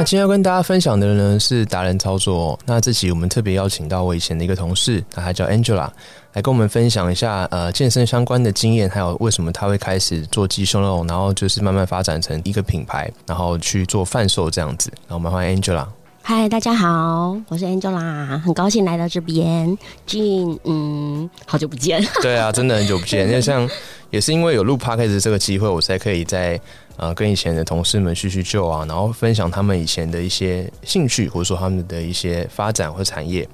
那今天要跟大家分享的呢是达人操作、那这期我们特别邀请到我以前的一个同事，那她叫 Angela，来跟我们分享一下呃健身相关的经验，还有为什么他会开始做鸡胸肉，然后就是慢慢发展成一个品牌，然后去做贩售这样子。那我们欢迎 Angela。嗨，大家好，我是 Angela，很高兴来到这边。Jean，嗯，好久不见。对啊，真的很久不见。因为像也是因为有录 podcast 这个机会，我才可以在呃跟以前的同事们叙叙旧啊，然后分享他们以前的一些兴趣，或者说他们的一些发展或产业。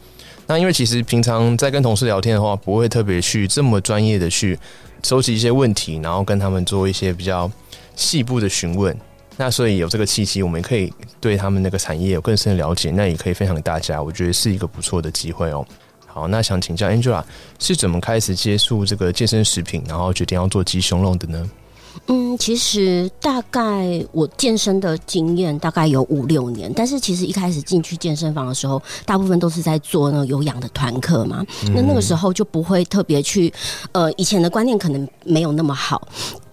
那因为其实平常在跟同事聊天的话，不会特别去这么专业的去收集一些问题，然后跟他们做一些比较细部的询问。那所以有这个契机，我们可以对他们那个产业有更深的了解，那也可以分享给大家，我觉得是一个不错的机会哦。好，那想请教 Angela 是怎么开始接触这个健身食品，然后决定要做鸡胸肉的呢？嗯，其实大概我健身的经验大概有五六年，但是其实一开始进去健身房的时候，大部分都是在做那有氧的团课嘛。那那个时候就不会特别去，呃，以前的观念可能没有那么好。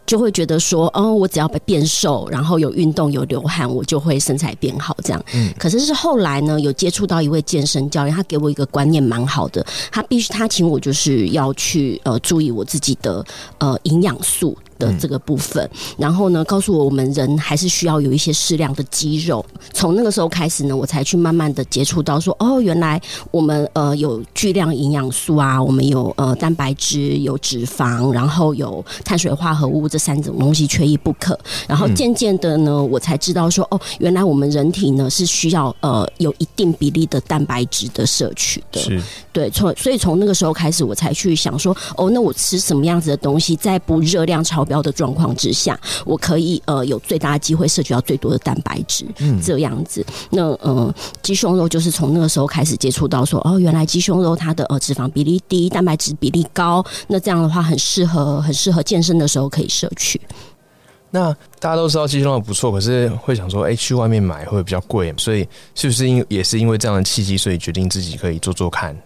就会觉得说，哦，我只要变瘦，然后有运动有流汗，我就会身材变好这样。嗯，可是是后来呢，有接触到一位健身教练，他给我一个观念蛮好的，他必须他请我就是要去呃注意我自己的呃营养素。的这个部分，然后呢，告诉我我们人还是需要有一些适量的肌肉。从那个时候开始呢，我才去慢慢的接触到说，哦，原来我们呃有巨量营养素啊，我们有呃蛋白质、有脂肪，然后有碳水化合物这三种东西缺一不可。然后渐渐的呢，我才知道说，哦，原来我们人体呢是需要呃有一定比例的蛋白质的摄取的。是，对，从所以从那个时候开始，我才去想说，哦，那我吃什么样子的东西，在不热量超标的状况之下，我可以呃有最大的机会摄取到最多的蛋白质，嗯，这样子。那呃，鸡胸肉就是从那个时候开始接触到说，哦，原来鸡胸肉它的呃脂肪比例低，蛋白质比例高，那这样的话很适合很适合健身的时候可以摄取。那大家都知道鸡胸肉不错，可是会想说，哎，去外面买会比较贵，所以是不是因也是因为这样的契机，所以决定自己可以做做看？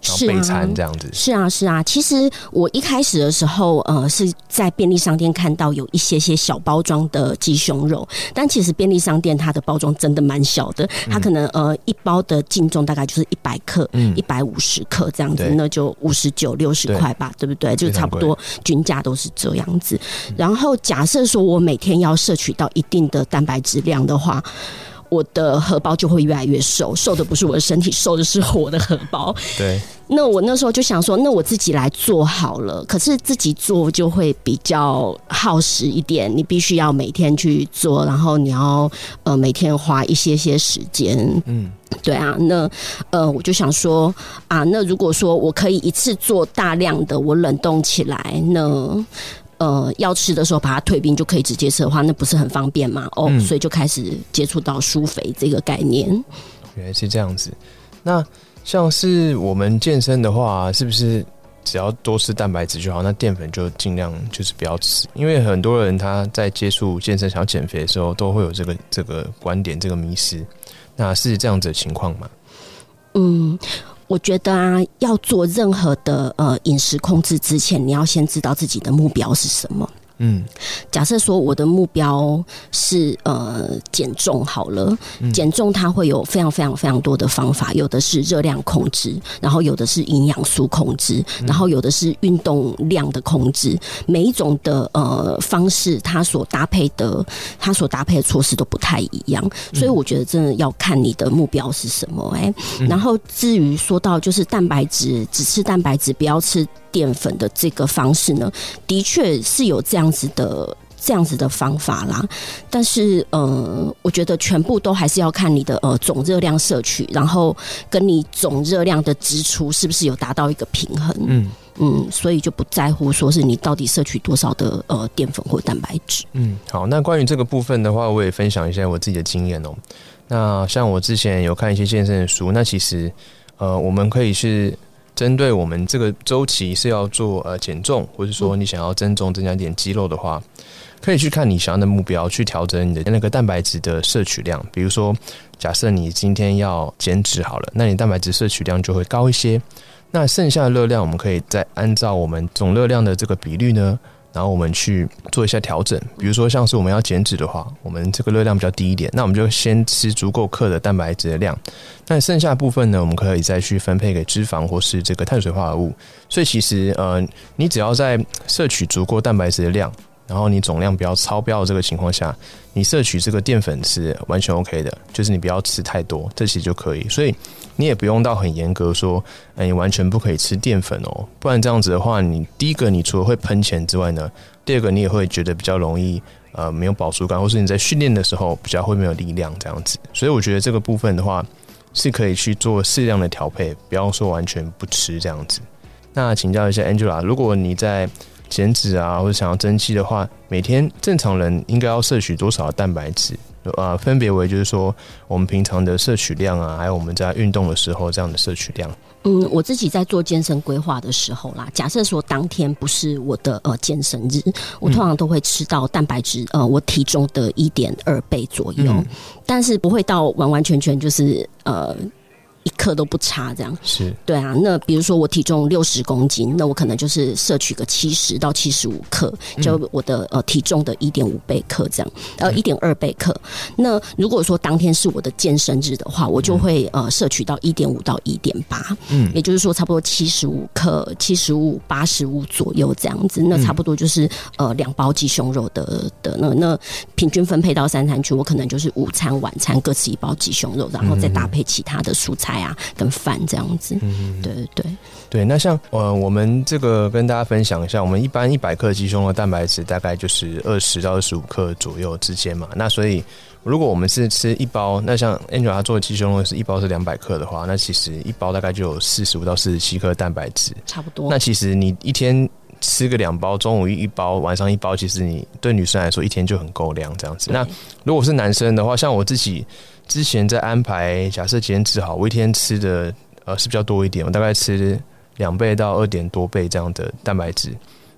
是啊，这样子是啊，是啊。其实我一开始的时候，呃，是在便利商店看到有一些些小包装的鸡胸肉，但其实便利商店它的包装真的蛮小的，它可能呃一包的净重大概就是一百克，一百五十克这样子，那就五十九六十块吧，对不对？就差不多均价都是这样子。然后假设说我每天要摄取到一定的蛋白质量的话。我的荷包就会越来越瘦，瘦的不是我的身体，瘦的是我的荷包。对。那我那时候就想说，那我自己来做好了。可是自己做就会比较耗时一点，你必须要每天去做，然后你要呃每天花一些些时间。嗯，对啊。那呃，我就想说啊，那如果说我可以一次做大量的，我冷冻起来，那。呃，要吃的时候把它退冰就可以直接吃的话，那不是很方便吗？哦，所以就开始接触到舒肥这个概念。原来是这样子。那像是我们健身的话，是不是只要多吃蛋白质就好？那淀粉就尽量就是不要吃，因为很多人他在接触健身想要减肥的时候，都会有这个这个观点这个迷失。那是这样子的情况吗？嗯。我觉得啊，要做任何的呃饮食控制之前，你要先知道自己的目标是什么。嗯，假设说我的目标是呃减重好了，减重它会有非常非常非常多的方法，有的是热量控制，然后有的是营养素控制，然后有的是运动量的控制，每一种的呃方式，它所搭配的它所搭配的措施都不太一样，所以我觉得真的要看你的目标是什么哎。然后至于说到就是蛋白质，只吃蛋白质，不要吃。淀粉的这个方式呢，的确是有这样子的这样子的方法啦。但是，呃，我觉得全部都还是要看你的呃总热量摄取，然后跟你总热量的支出是不是有达到一个平衡。嗯，嗯，所以就不在乎说是你到底摄取多少的呃淀粉或蛋白质。嗯，好，那关于这个部分的话，我也分享一下我自己的经验哦。那像我之前有看一些健身的书，那其实呃，我们可以是针对我们这个周期是要做呃减重，或者说你想要增重增加点肌肉的话，可以去看你想要的目标，去调整你的那个蛋白质的摄取量。比如说，假设你今天要减脂好了，那你蛋白质摄取量就会高一些。那剩下的热量，我们可以再按照我们总热量的这个比率呢。然后我们去做一下调整，比如说像是我们要减脂的话，我们这个热量比较低一点，那我们就先吃足够克的蛋白质的量，那剩下部分呢，我们可以再去分配给脂肪或是这个碳水化合物。所以其实呃，你只要在摄取足够蛋白质的量。然后你总量不要超标的这个情况下，你摄取这个淀粉是完全 OK 的，就是你不要吃太多，这其实就可以。所以你也不用到很严格说，哎，你完全不可以吃淀粉哦，不然这样子的话，你第一个你除了会喷钱之外呢，第二个你也会觉得比较容易呃没有饱足感，或是你在训练的时候比较会没有力量这样子。所以我觉得这个部分的话是可以去做适量的调配，不要说完全不吃这样子。那请教一下 Angela，如果你在减脂啊，或者想要增肌的话，每天正常人应该要摄取多少蛋白质？呃，分别为就是说，我们平常的摄取量啊，还有我们在运动的时候这样的摄取量。嗯，我自己在做健身规划的时候啦，假设说当天不是我的呃健身日，我通常都会吃到蛋白质呃我体重的一点二倍左右，但是不会到完完全全就是呃。一克都不差，这样是对啊。那比如说我体重六十公斤，那我可能就是摄取个七十到七十五克，就我的呃体重的一点五倍克这样，呃一点二倍克。那如果说当天是我的健身日的话，我就会呃摄取到一点五到一点八，嗯，也就是说差不多七十五克、七十五、八十五左右这样子。那差不多就是呃两包鸡胸肉的的那那平均分配到三餐去，我可能就是午餐、晚餐各吃一包鸡胸肉，然后再搭配其他的蔬菜。啊，跟饭这样子，嗯，对对对对。那像呃，我们这个跟大家分享一下，我们一般一百克鸡胸的蛋白质大概就是二十到二十五克左右之间嘛。那所以如果我们是吃一包，那像 Angel 做的鸡胸肉是一包是两百克的话，那其实一包大概就有四十五到四十七克蛋白质，差不多。那其实你一天吃个两包，中午一包，晚上一包，其实你对女生来说一天就很够量这样子。那如果是男生的话，像我自己。之前在安排，假设减脂好，我一天吃的呃是比较多一点，我大概吃两倍到二点多倍这样的蛋白质。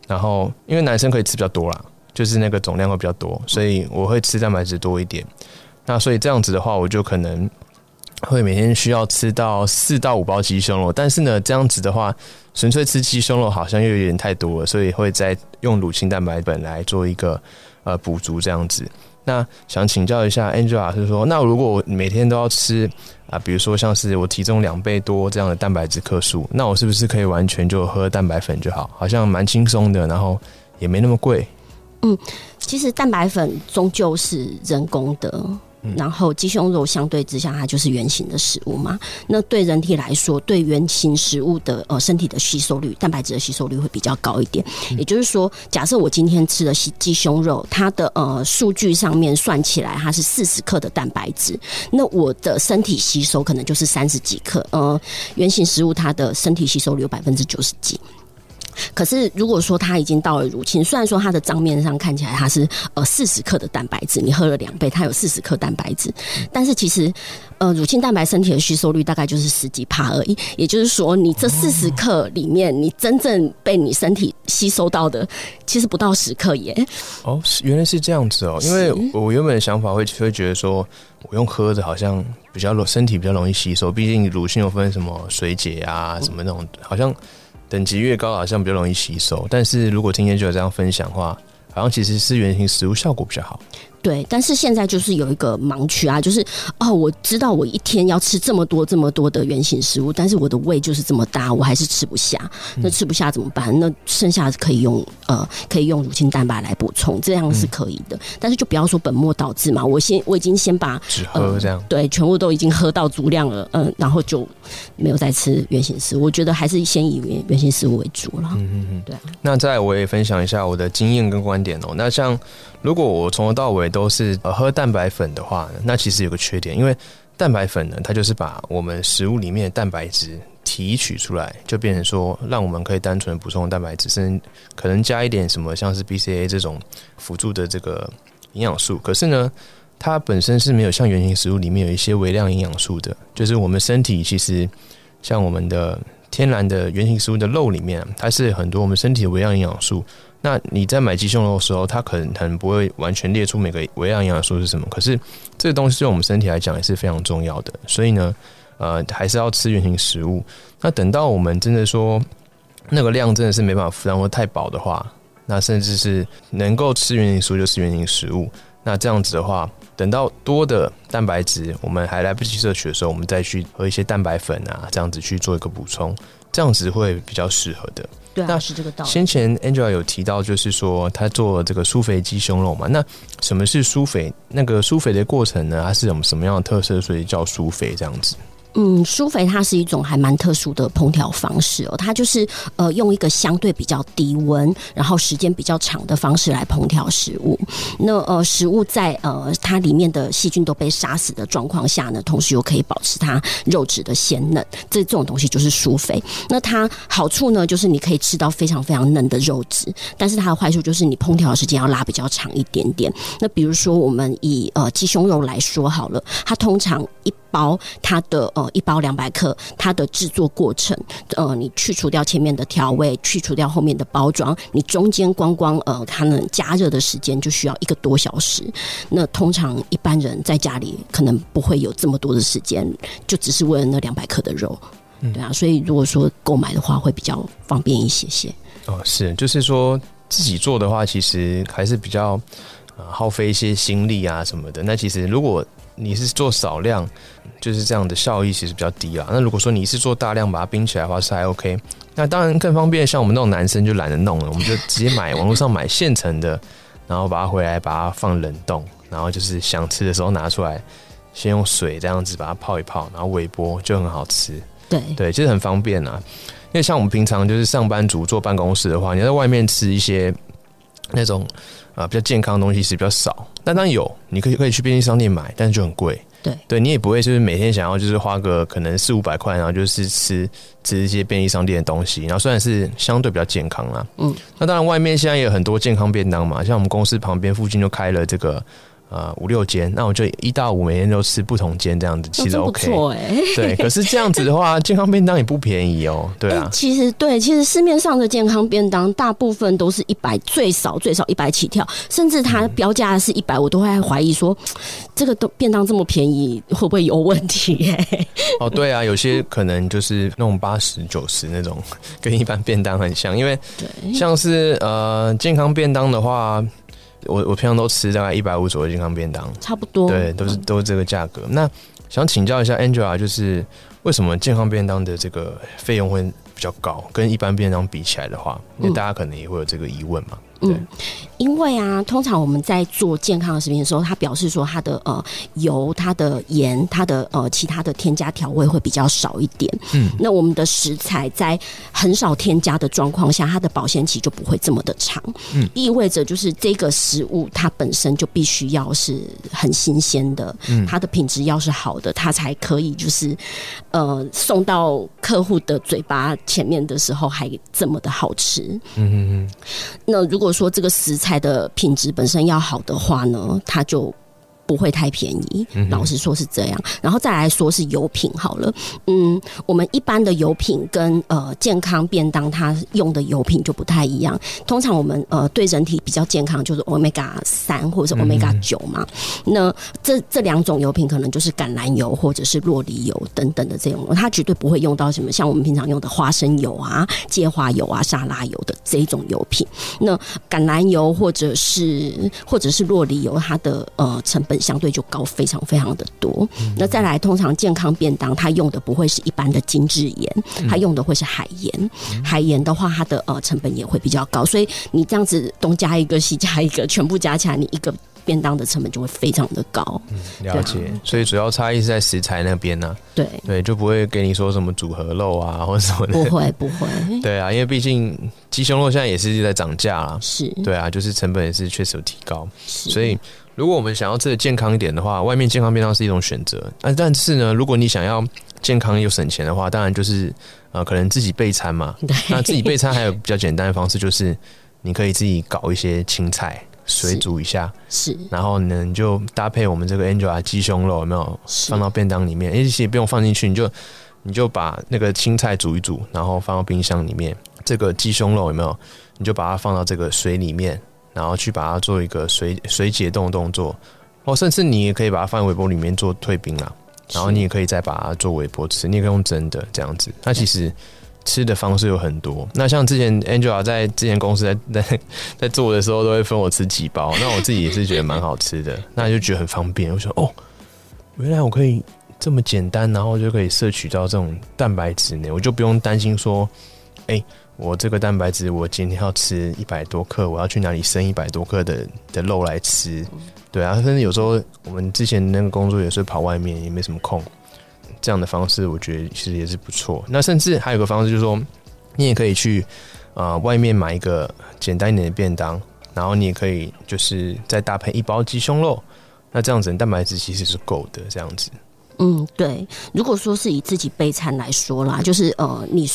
然后因为男生可以吃比较多啦，就是那个总量会比较多，所以我会吃蛋白质多一点。那所以这样子的话，我就可能会每天需要吃到四到五包鸡胸肉。但是呢，这样子的话，纯粹吃鸡胸肉好像又有点太多了，所以会再用乳清蛋白粉来做一个呃补足这样子。那想请教一下 Angela，是说，那如果我每天都要吃啊，比如说像是我体重两倍多这样的蛋白质克数，那我是不是可以完全就喝蛋白粉就好？好像蛮轻松的，然后也没那么贵。嗯，其实蛋白粉终究是人工的。然后鸡胸肉相对之下，它就是圆形的食物嘛。那对人体来说，对圆形食物的呃身体的吸收率，蛋白质的吸收率会比较高一点。也就是说，假设我今天吃的鸡鸡胸肉，它的呃数据上面算起来，它是四十克的蛋白质，那我的身体吸收可能就是三十几克。呃，圆形食物它的身体吸收率有百分之九十几。可是，如果说它已经到了乳清，虽然说它的账面上看起来它是呃四十克的蛋白质，你喝了两倍，它有四十克蛋白质，但是其实呃乳清蛋白身体的吸收率大概就是十几帕而已。也就是说，你这四十克里面，你真正被你身体吸收到的，其实不到十克耶。哦，原来是这样子哦。因为我原本的想法会会觉得说，我用喝的好像比较容身体比较容易吸收，毕竟乳清有分什么水解啊，什么那种好像。等级越高，好像比较容易吸收。但是如果今天就有这样分享的话，好像其实是圆形食物效果比较好。对，但是现在就是有一个盲区啊，就是哦，我知道我一天要吃这么多这么多的原型食物，但是我的胃就是这么大，我还是吃不下。那吃不下怎么办？那剩下可以用呃，可以用乳清蛋白来补充，这样是可以的。但是就不要说本末倒置嘛。我先我已经先把只喝这样对，全部都已经喝到足量了，嗯，然后就没有再吃原型食物。我觉得还是先以原原型食物为主了。嗯嗯嗯，对。那再我也分享一下我的经验跟观点哦。那像。如果我从头到尾都是呃喝蛋白粉的话，那其实有个缺点，因为蛋白粉呢，它就是把我们食物里面的蛋白质提取出来，就变成说让我们可以单纯补充蛋白质，甚至可能加一点什么像是 BCA 这种辅助的这个营养素。可是呢，它本身是没有像原型食物里面有一些微量营养素的，就是我们身体其实像我们的天然的原型食物的肉里面，它是很多我们身体的微量营养素。那你在买鸡胸肉的时候，它可能可能不会完全列出每个微量营养素是什么，可是这个东西对我们身体来讲也是非常重要的。所以呢，呃，还是要吃原型食物。那等到我们真的说那个量真的是没办法负担或太饱的话，那甚至是能够吃原型食物就吃原型食物。那这样子的话，等到多的蛋白质我们还来不及摄取的时候，我们再去喝一些蛋白粉啊，这样子去做一个补充，这样子会比较适合的。对，那是这个道理。先前 Angela 有提到，就是说他做这个酥肥鸡胸肉嘛。那什么是酥肥？那个酥肥的过程呢？它是有什么样的特色？所以叫酥肥这样子。嗯，苏肥它是一种还蛮特殊的烹调方式哦，它就是呃用一个相对比较低温，然后时间比较长的方式来烹调食物。那呃食物在呃它里面的细菌都被杀死的状况下呢，同时又可以保持它肉质的鲜嫩，这这种东西就是苏肥。那它好处呢，就是你可以吃到非常非常嫩的肉质，但是它的坏处就是你烹调的时间要拉比较长一点点。那比如说我们以呃鸡胸肉来说好了，它通常一包它的呃一包两百克，它的制作过程，呃，你去除掉前面的调味，去除掉后面的包装，你中间光光呃它能加热的时间就需要一个多小时。那通常一般人在家里可能不会有这么多的时间，就只是为了那两百克的肉，对啊。所以如果说购买的话，会比较方便一些些。哦，是，就是说自己做的话，其实还是比较呃耗费一些心力啊什么的。那其实如果你是做少量，就是这样的效益其实比较低啦。那如果说你是做大量把它冰起来的话，是还 OK。那当然更方便，像我们那种男生就懒得弄了，我们就直接买网络上买现成的，然后把它回来把它放冷冻，然后就是想吃的时候拿出来，先用水这样子把它泡一泡，然后微波就很好吃。对对，其实很方便啊。因为像我们平常就是上班族坐办公室的话，你在外面吃一些那种。啊，比较健康的东西是比较少，但当然有，你可以可以去便利商店买，但是就很贵。对，对你也不会就是每天想要就是花个可能四五百块，然后就是吃吃一些便利商店的东西，然后虽然是相对比较健康啦，嗯，那当然外面现在也有很多健康便当嘛，像我们公司旁边附近就开了这个。呃，五六间，那我就一到五每天都吃不同间这样子，其实 OK。对，可是这样子的话，健康便当也不便宜哦。对啊，其实对，其实市面上的健康便当大部分都是一百，最少最少一百起跳，甚至它标价是一百，我都会怀疑说，这个都便当这么便宜，会不会有问题？哦，对啊，有些可能就是那种八十九十那种，跟一般便当很像，因为像是呃健康便当的话。我我平常都吃大概一百五左右健康便当，差不多，对，都是都是这个价格。那想请教一下 Angela，就是为什么健康便当的这个费用会比较高？跟一般便当比起来的话，因为大家可能也会有这个疑问嘛。嗯，因为啊，通常我们在做健康的食品的时候，它表示说它的呃油、它的盐、它的呃其他的添加调味会比较少一点。嗯，那我们的食材在很少添加的状况下，它的保鲜期就不会这么的长。嗯，意味着就是这个食物它本身就必须要是很新鲜的，嗯，它的品质要是好的，它才可以就是呃送到客户的嘴巴前面的时候还这么的好吃。嗯嗯嗯，那如果说这个食材的品质本身要好的话呢，它就。不会太便宜，老实说是这样。然后再来说是油品好了，嗯，我们一般的油品跟呃健康便当它用的油品就不太一样。通常我们呃对人体比较健康就是 omega 三或者是 omega 九嘛。那这这两种油品可能就是橄榄油或者是洛梨油等等的这种，它绝对不会用到什么像我们平常用的花生油啊、芥花油啊、沙拉油的这一种油品。那橄榄油或者是或者是洛梨油，它的呃成本。相对就高非常非常的多。那再来，通常健康便当它用的不会是一般的精致盐，它用的会是海盐。海盐的话，它的呃成本也会比较高。所以你这样子东加一个西加一个，全部加起来，你一个便当的成本就会非常的高。嗯了解，所以主要差异是在食材那边呢、对，对，就不会给你说什么组合肉啊 或者什么的。不会不会，对啊，因为毕竟鸡胸肉现在也是在涨价啦。是，对啊，就是成本也是确实有提高，所以如果我们想要吃的健康一点的话，外面健康便当是一种选择。啊，但是呢，如果你想要健康又省钱的话，当然就是呃，可能自己备餐嘛。对，那自己备餐还有比较简单的方式，就是你可以自己搞一些青菜，水煮一下，是然后呢，你就搭配我们这个 Angela 鸡胸肉，有没有放到便当里面？哎，其实不用放进去，你就你就把那个青菜煮一煮，然后放到冰箱里面。这个鸡胸肉有没有？你就把它放到这个水里面，然后去把它做一个水水解冻的动作，哦甚至你也可以把它放在微波里面做退冰啦。然后你也可以再把它做微波吃，你也可以用蒸的这样子。那其实吃的方式有很多。那像之前 Angela 在之前公司在在 在做的时候，都会分我吃几包。那我自己也是觉得蛮好吃的，那就觉得很方便。我说哦，原来我可以这么简单，然后就可以摄取到这种蛋白质呢，我就不用担心说，哎、我这个蛋白质我今天要吃一百多克，我要去哪里生一百多克的的肉来吃？对啊，甚至有时候我们之前那个工作也是跑外面，也没什么空。这样的方式，我觉得其实也是不错。那甚至还有个方式，就是说，你也可以去啊外面买一个简单一点的便当，然后你也可以就是再搭配一包鸡胸肉，那这样子蛋白质其实是够的。这样子，嗯，对。如果说是以自己备餐来说啦，就是呃，你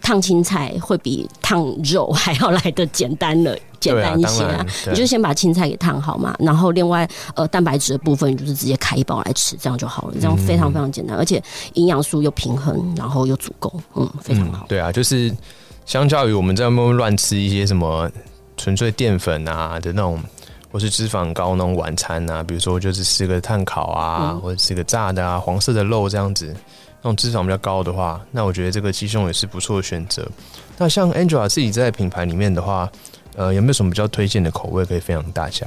烫青菜会比烫肉还要来的简单了，简单一些啊。你就先把青菜给烫好嘛，然后另外呃蛋白质的部分，你就是直接开一包来吃，这样就好了。这样非常非常简单，而且营养素又平衡，然后又足够，嗯，非常好。对啊，就是相较于我们在外面乱吃一些什么纯粹淀粉啊的那种，或是脂肪高那种晚餐啊，比如说就是吃个碳烤啊，嗯或者吃个炸的啊，黄色的肉这样子，那种脂肪比较高的话，那我觉得这个鸡胸也是不错的选择。那像 Angela 自己在品牌里面的话，呃，有没有什么比较推荐的口味可以分享大家？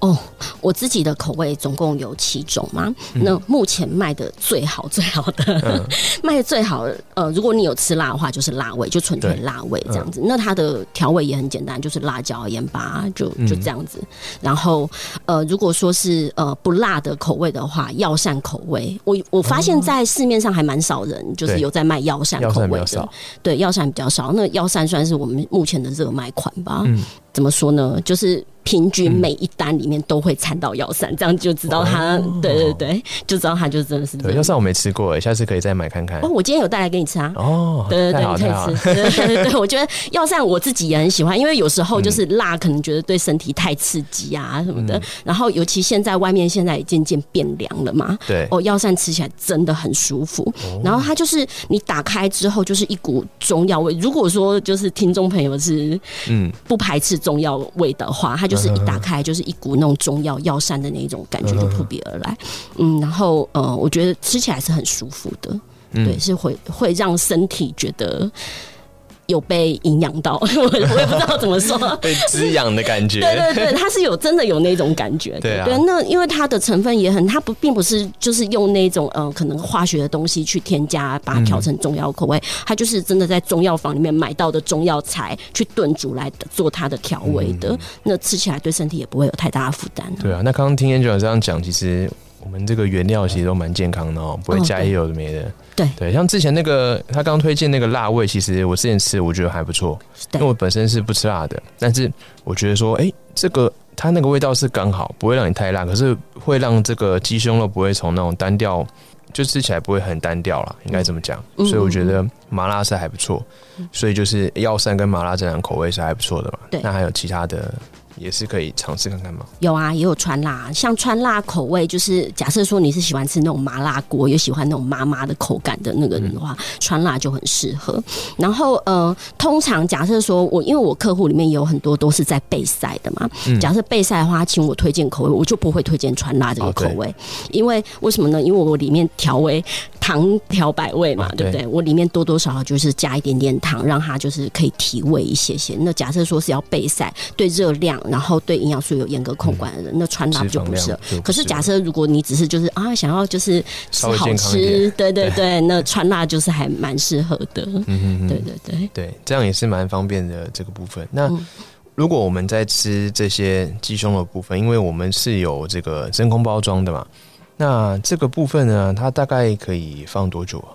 哦，我自己的口味总共有七种嘛。嗯那目前卖的最好最好的，卖的最好的，呃，如果你有吃辣的话，就是辣味，就纯粹辣味这样子。那它的调味也很简单，就是辣椒、盐巴，就嗯就这样子。然后，呃，如果说是呃不辣的口味的话，药膳口味，我我发现在市面上还蛮少人就是有在卖药膳口味的对，药膳比较少。那药膳算是我们目前的热卖款吧。嗯怎么说呢？就是平均每一单里面都会掺到药膳，这样就知道它，哦对对对，就知道它就真的是这对，药膳。我没吃过，哎，下次可以再买看看哦，。我今天有带来给你吃啊。哦，对对对，你可以吃。对对对对，我觉得药膳我自己也很喜欢，因为有时候就是辣，可能觉得对身体太刺激啊什么的。然后尤其现在外面现在也渐渐变凉了嘛，对，哦，药膳吃起来真的很舒服。然后它就是你打开之后就是一股中药味。如果说就是听众朋友是嗯，不排斥中药味的话，它就是一打开就是一股那种中药药膳的那种感觉就扑鼻而来。嗯，然后呃，我觉得吃起来是很舒服的，嗯对，是会会让身体觉得。有被营养到，我 我也不知道怎么说，被滋养的感觉。对对对，它是有真的有那种感觉的。对啊那因为它的成分也很，它不并不是就是用那种呃可能化学的东西去添加，把它调成中药口味，它就是真的在中药房里面买到的中药材去炖煮来做它的调味的。那吃起来对身体也不会有太大的负担。对啊，那刚刚听 Angela 这样讲，其实我们这个原料其实都蛮健康的哦，不会加一些有的没的。对对，像之前那个他刚推荐那个辣味，其实我之前吃我觉得还不错，因为我本身是不吃辣的，但是我觉得说，哎、这个它那个味道是刚好，不会让你太辣，可是会让这个鸡胸肉不会从那种单调。就吃起来不会很单调啦，应该这么讲，嗯所以我觉得麻辣是还不错，所以就是药膳跟麻辣这两个口味是还不错的嘛。对那还有其他的也是可以尝试看看吗。有啊，也有川辣，像川辣口味，就是假设说你是喜欢吃那种麻辣锅，又喜欢那种麻麻的口感的那个人的话，川辣就很适合。然后呃，通常假设说我因为我客户里面也有很多都是在备赛的嘛，嗯假设备赛的话，请我推荐口味，我就不会推荐川辣这个口味，因为为什么呢？因为我里面调味糖调百味嘛，哦对对不对？我里面多多少少就是加一点点糖，让它就是可以提味一些些。那假设说是要备赛，对热量，然后对营养素有严格控管的人，那川辣就不适合脂肪量就。不可是假设如果你只是就是啊想要就是吃好吃，对对对，那川辣就是还蛮适合的。嗯嗯嗯对对对，对，这样也是蛮方便的这个部分。那、嗯如果我们在吃这些鸡胸的部分，因为我们是有这个真空包装的嘛，那这个部分呢，它大概可以放多久啊？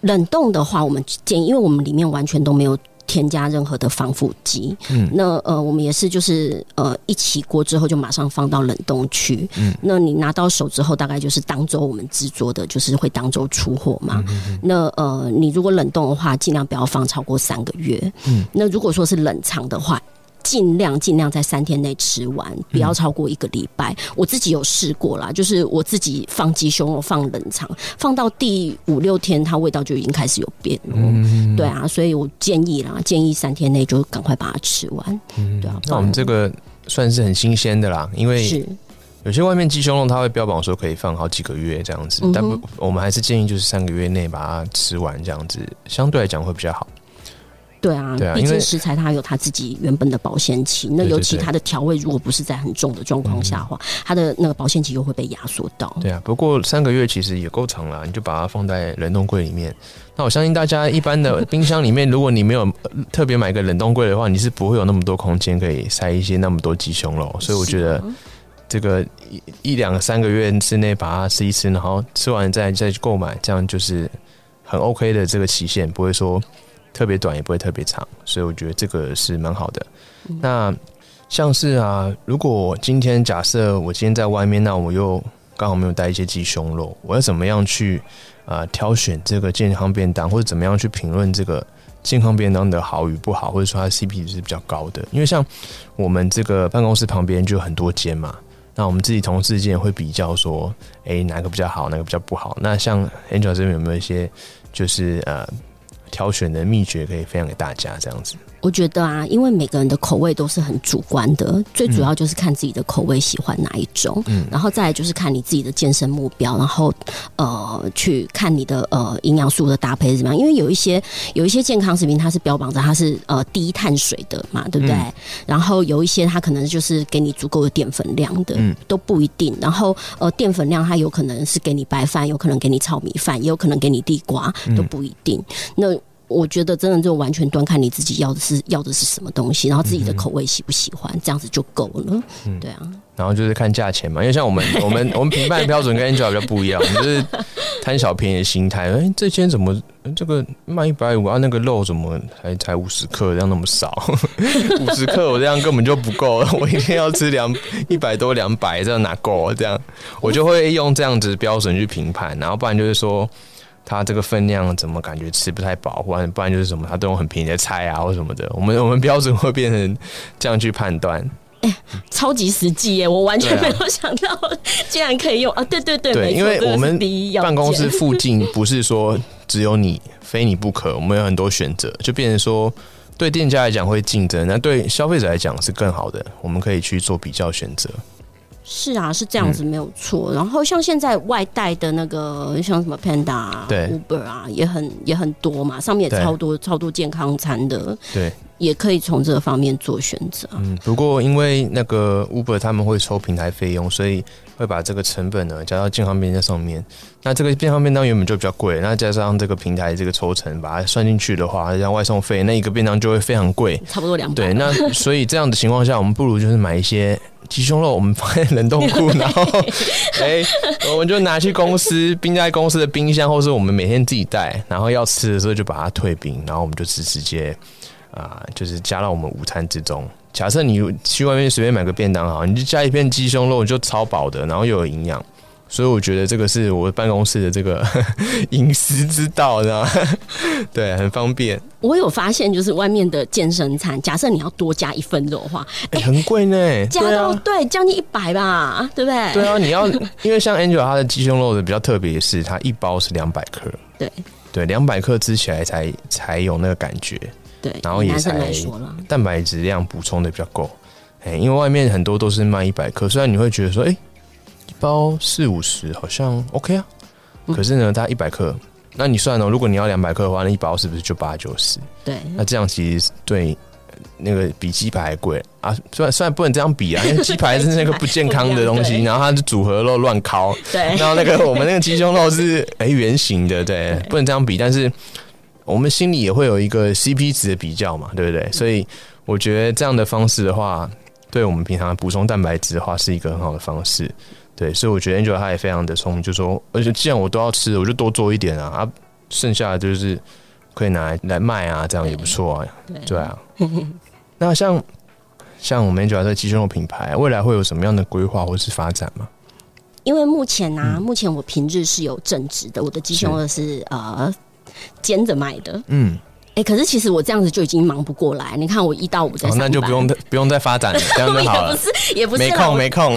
冷冻的话，我们建议，因为我们里面完全都没有添加任何的防腐剂。嗯，那呃，我们也是就是呃，一起锅之后就马上放到冷冻区。嗯，那你拿到手之后，大概就是当周我们制作的，就是会当周出货嘛。嗯那呃，你如果冷冻的话，尽量不要放超过三个月。嗯，那如果说是冷藏的话。尽量尽量在三天内吃完，不要超过一个礼拜。我自己有试过啦，就是我自己放鸡胸肉放冷藏，放到第五六天，它味道就已经开始有变了。对啊，所以我建议啦，建议三天内就赶快把它吃完。嗯对啊，那我们这个算是很新鲜的啦，因为有些外面鸡胸肉它会标榜说可以放好几个月这样子，但不，我们还是建议就是三个月内把它吃完，这样子相对来讲会比较好。对啊，毕竟食材它有它自己原本的保鲜期，那尤其它的调味如果不是在很重的状况下话，它的那个保鲜期又会被压缩到。对啊，不过三个月其实也够长了，你就把它放在冷冻柜里面。那我相信大家一般的冰箱里面，如果你没有特别买个冷冻柜的话，你是不会有那么多空间可以塞一些那么多鸡胸肉。所以我觉得这个一一两三个月之内把它吃一吃，然后吃完再再去购买，这样就是很 OK 的这个期限，不会说。特别短也不会特别长，所以我觉得这个是蛮好的。那像是啊，如果今天假设我今天在外面，那我又刚好没有带一些鸡胸肉，我要怎么样去啊挑选这个健康便当，或者怎么样去评论这个健康便当的好与不好，或者说它 CP 值是比较高的？因为像我们这个办公室旁边就很多间嘛，那我们自己同事间会比较说，哎，哪个比较好，哪个比较不好？那像 Angel 这边有没有一些就是呃？挑选的秘诀可以分享给大家，这样子。我觉得啊，因为每个人的口味都是很主观的，最主要就是看自己的口味喜欢哪一种，嗯，然后再来就是看你自己的健身目标，然后呃，去看你的呃营养素的搭配是怎么样。因为有一些有一些健康食品，它是标榜着它是呃低碳水的嘛，对不对？然后有一些它可能就是给你足够的淀粉量的，嗯，都不一定。然后呃，淀粉量它有可能是给你白饭，有可能给你炒米饭，也有可能给你地瓜，都不一定。那我觉得真的就完全端看你自己要的是要的是什么东西，然后自己的口味喜不喜欢，这样子就够了。嗯，对啊。然后就是看价钱嘛，因为像我们我们 我们评判标准跟 Angel 比较不一样，就是贪小便宜的心态。哎，这间怎么这个卖一百五啊？那个肉怎么才才五十克，这样那么少？五十克我这样根本就不够，我一天要吃两一百多两百，这样哪够？这样我就会用这样子标准去评判，然后不然就是说。它这个分量怎么感觉吃不太饱，或者不然就是什么，他都用很便宜的菜啊，或什么的。我们我们标准会变成这样去判断，哎，超级实际耶！我完全没有想到，竟然可以用啊！对对对，对，因为我们办公室附近不是说只有你非你不可，我们有很多选择，就变成说对店家来讲会竞争，那对消费者来讲是更好的，我们可以去做比较选择。是啊，是这样子没有错。然后像现在外带的那个，像什么 Panda 啊、Uber 啊，也很也很多嘛，上面也超多超多健康餐的。对。也可以从这个方面做选择。嗯，不过因为那个 Uber 他们会收平台费用，所以会把这个成本呢加到健康便当上面。那这个健康便当原本就比较贵，那加上这个平台这个抽成把它算进去的话，像外送费，那一个便当就会非常贵，差不多两百。对，那所以这样的情况下，我们不如就是买一些鸡胸肉，我们放在冷冻库，然后哎，我们就拿去公司冰在公司的冰箱，或是我们每天自己带，然后要吃的时候就把它退冰，然后我们就直直接。啊，就是加到我们午餐之中。假设你去外面随便买个便当好，你就加一片鸡胸肉，就超饱的，然后又有营养。所以我觉得这个是我办公室的这个 饮食之道，知道吗？对，很方便。我有发现，就是外面的健身餐，假设你要多加一份肉的话，哎，很贵呢，加到对将近一百吧，对不对？对啊，你要因为像 Angel 他的鸡胸肉的比较特别，是它一包是两百克，对对，两百克吃起来才才有那个感觉。对，然后也才蛋白质量补充的比较够，哎，因为外面很多都是卖一百克，虽然你会觉得说，哎，一包四五十好像 OK 啊，可是呢，它一百克，那你算哦，如果你要两百克的话，那一包是不是就八九十？对，那这样其实对那个比鸡排还贵啊，虽然虽然不能这样比啊，因为鸡排是那个不健康的东西，然后它是组合肉乱烤，对，然后那个我们那个鸡胸肉是哎圆形的，对，不能这样比，但是。我们心里也会有一个 CP 值的比较嘛，对不对？所以我觉得这样的方式的话，对我们平常补充蛋白质的话，是一个很好的方式。对，所以我觉得 Angel 他也非常的聪明，就说，而且既然我都要吃，我就多做一点啊，啊，剩下的就是可以拿来来卖啊，这样也不错啊。对啊。那像像我们 Angel 这个鸡胸肉品牌，未来会有什么样的规划或是发展吗？因为目前呢，目前我平日是有正职的，我的鸡胸肉是呃煎着卖的。嗯。哎，可是其实我这样子就已经忙不过来。你看，我一到五在上班，那就不用 不用再发展了，这样就好了。也不是，也不是，没空，没空。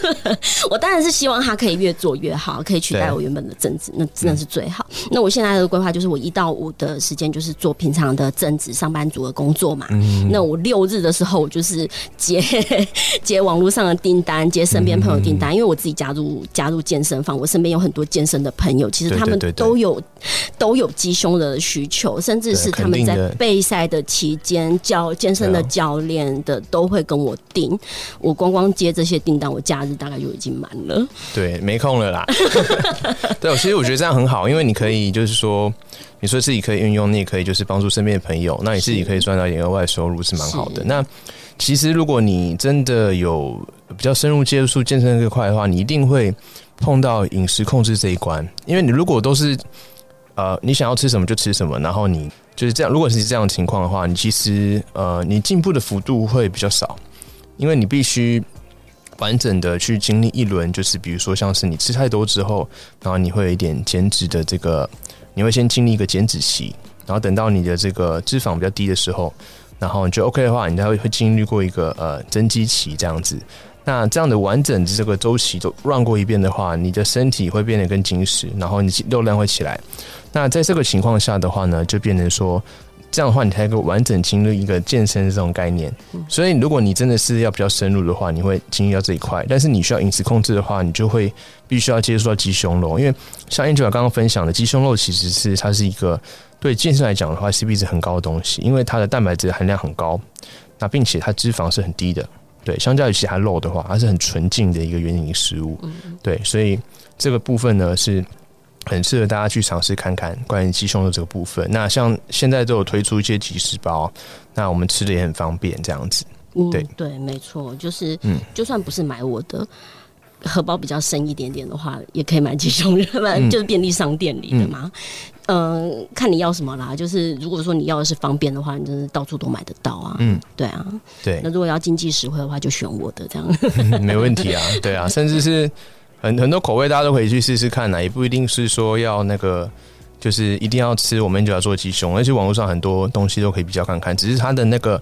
我当然是希望他可以越做越好，可以取代我原本的正职，那真的是最好。那我现在的规划就是，我一到五的时间就是做平常的正职上班族的工作嘛。那我六日的时候，我就是接接网络上的订单，接身边朋友订单。因为我自己加入加入健身房，我身边有很多健身的朋友，其实他们都有都有鸡胸的需求，甚至是。他们在备赛的期间，教健身的教练的都会跟我订。我光光接这些订单，我假日大概就已经满了。对，没空了啦。对，其实我觉得这样很好，因为你可以就是说，你说自己可以运用，你也可以就是帮助身边的朋友，那你自己可以赚到一点额外收入，是蛮好的。那其实如果你真的有比较深入接触健身这块的话，你一定会碰到饮食控制这一关，因为你如果都是呃，你想要吃什么就吃什么，然后你。就是这样，如果是这样的情况的话，你其实呃，你进步的幅度会比较少，因为你必须完整的去经历一轮，就是比如说像是你吃太多之后，然后你会有一点减脂的这个，你会先经历一个减脂期，然后等到你的这个脂肪比较低的时候，然后你就 OK 的话，你才会会经历过一个呃增肌期这样子。那这样的完整的这个周期都 run 过一遍的话，你的身体会变得更紧实，然后你肉量会起来。那在这个情况下的话呢，就变成说，这样的话你才能够完整经历一个健身这种概念。所以，如果你真的是要比较深入的话，你会经历到这一块。但是你需要饮食控制的话，你就会必须要接触到鸡胸肉，因为像 Angela 刚刚分享的，鸡胸肉其实是它是一个对健身来讲的话，CP 值很高的东西，因为它的蛋白质含量很高，那并且它脂肪是很低的。对，相较于其他肉的话，它是很纯净的一个原型食物。对，所以这个部分呢是很适合大家去尝试看看关于鸡胸肉这个部分。那像现在都有推出一些即食包，那我们吃的也很方便，这样子。对对，没错，就是嗯，就算不是买我的荷包比较深一点点的话，也可以买鸡胸肉，就是便利商店里的嘛。嗯，看你要什么啦。就是如果说你要的是方便的话，你真的到处都买得到啊。嗯，对啊，对。那如果要经济实惠的话，就选我的这样。没问题啊，对啊，甚至是很很多口味，大家都可以去试试看啦，也不一定是说要那个，就是一定要吃我们就要做鸡胸，而且网络上很多东西都可以比较看看，只是它的那个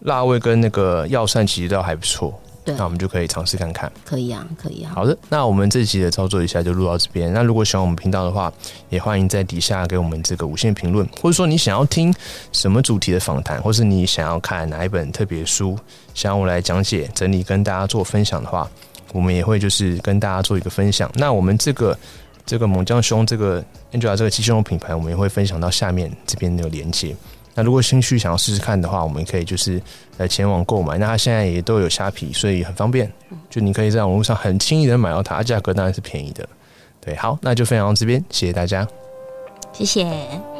辣味跟那个药膳其实都还不错。那我们就可以尝试看看，可以啊，可以啊。好的，那我们这集的操作一下就录到这边。那如果喜欢我们频道的话，也欢迎在底下给我们这个五星评论，或者说你想要听什么主题的访谈，或是你想要看哪一本特别书，想要我来讲解、整理跟大家做分享的话，我们也会就是跟大家做一个分享。那我们这个这个猛将兄这个 Angela 这个鸡胸肉品牌，我们也会分享到下面这边的连接。那如果兴趣想要试试看的话，我们可以就是来前往购买。那它现在也都有虾皮，所以很方便。就你可以在网络上很轻易的买到它，价格当然是便宜的。对，好，那就分享到这边，谢谢大家，谢谢。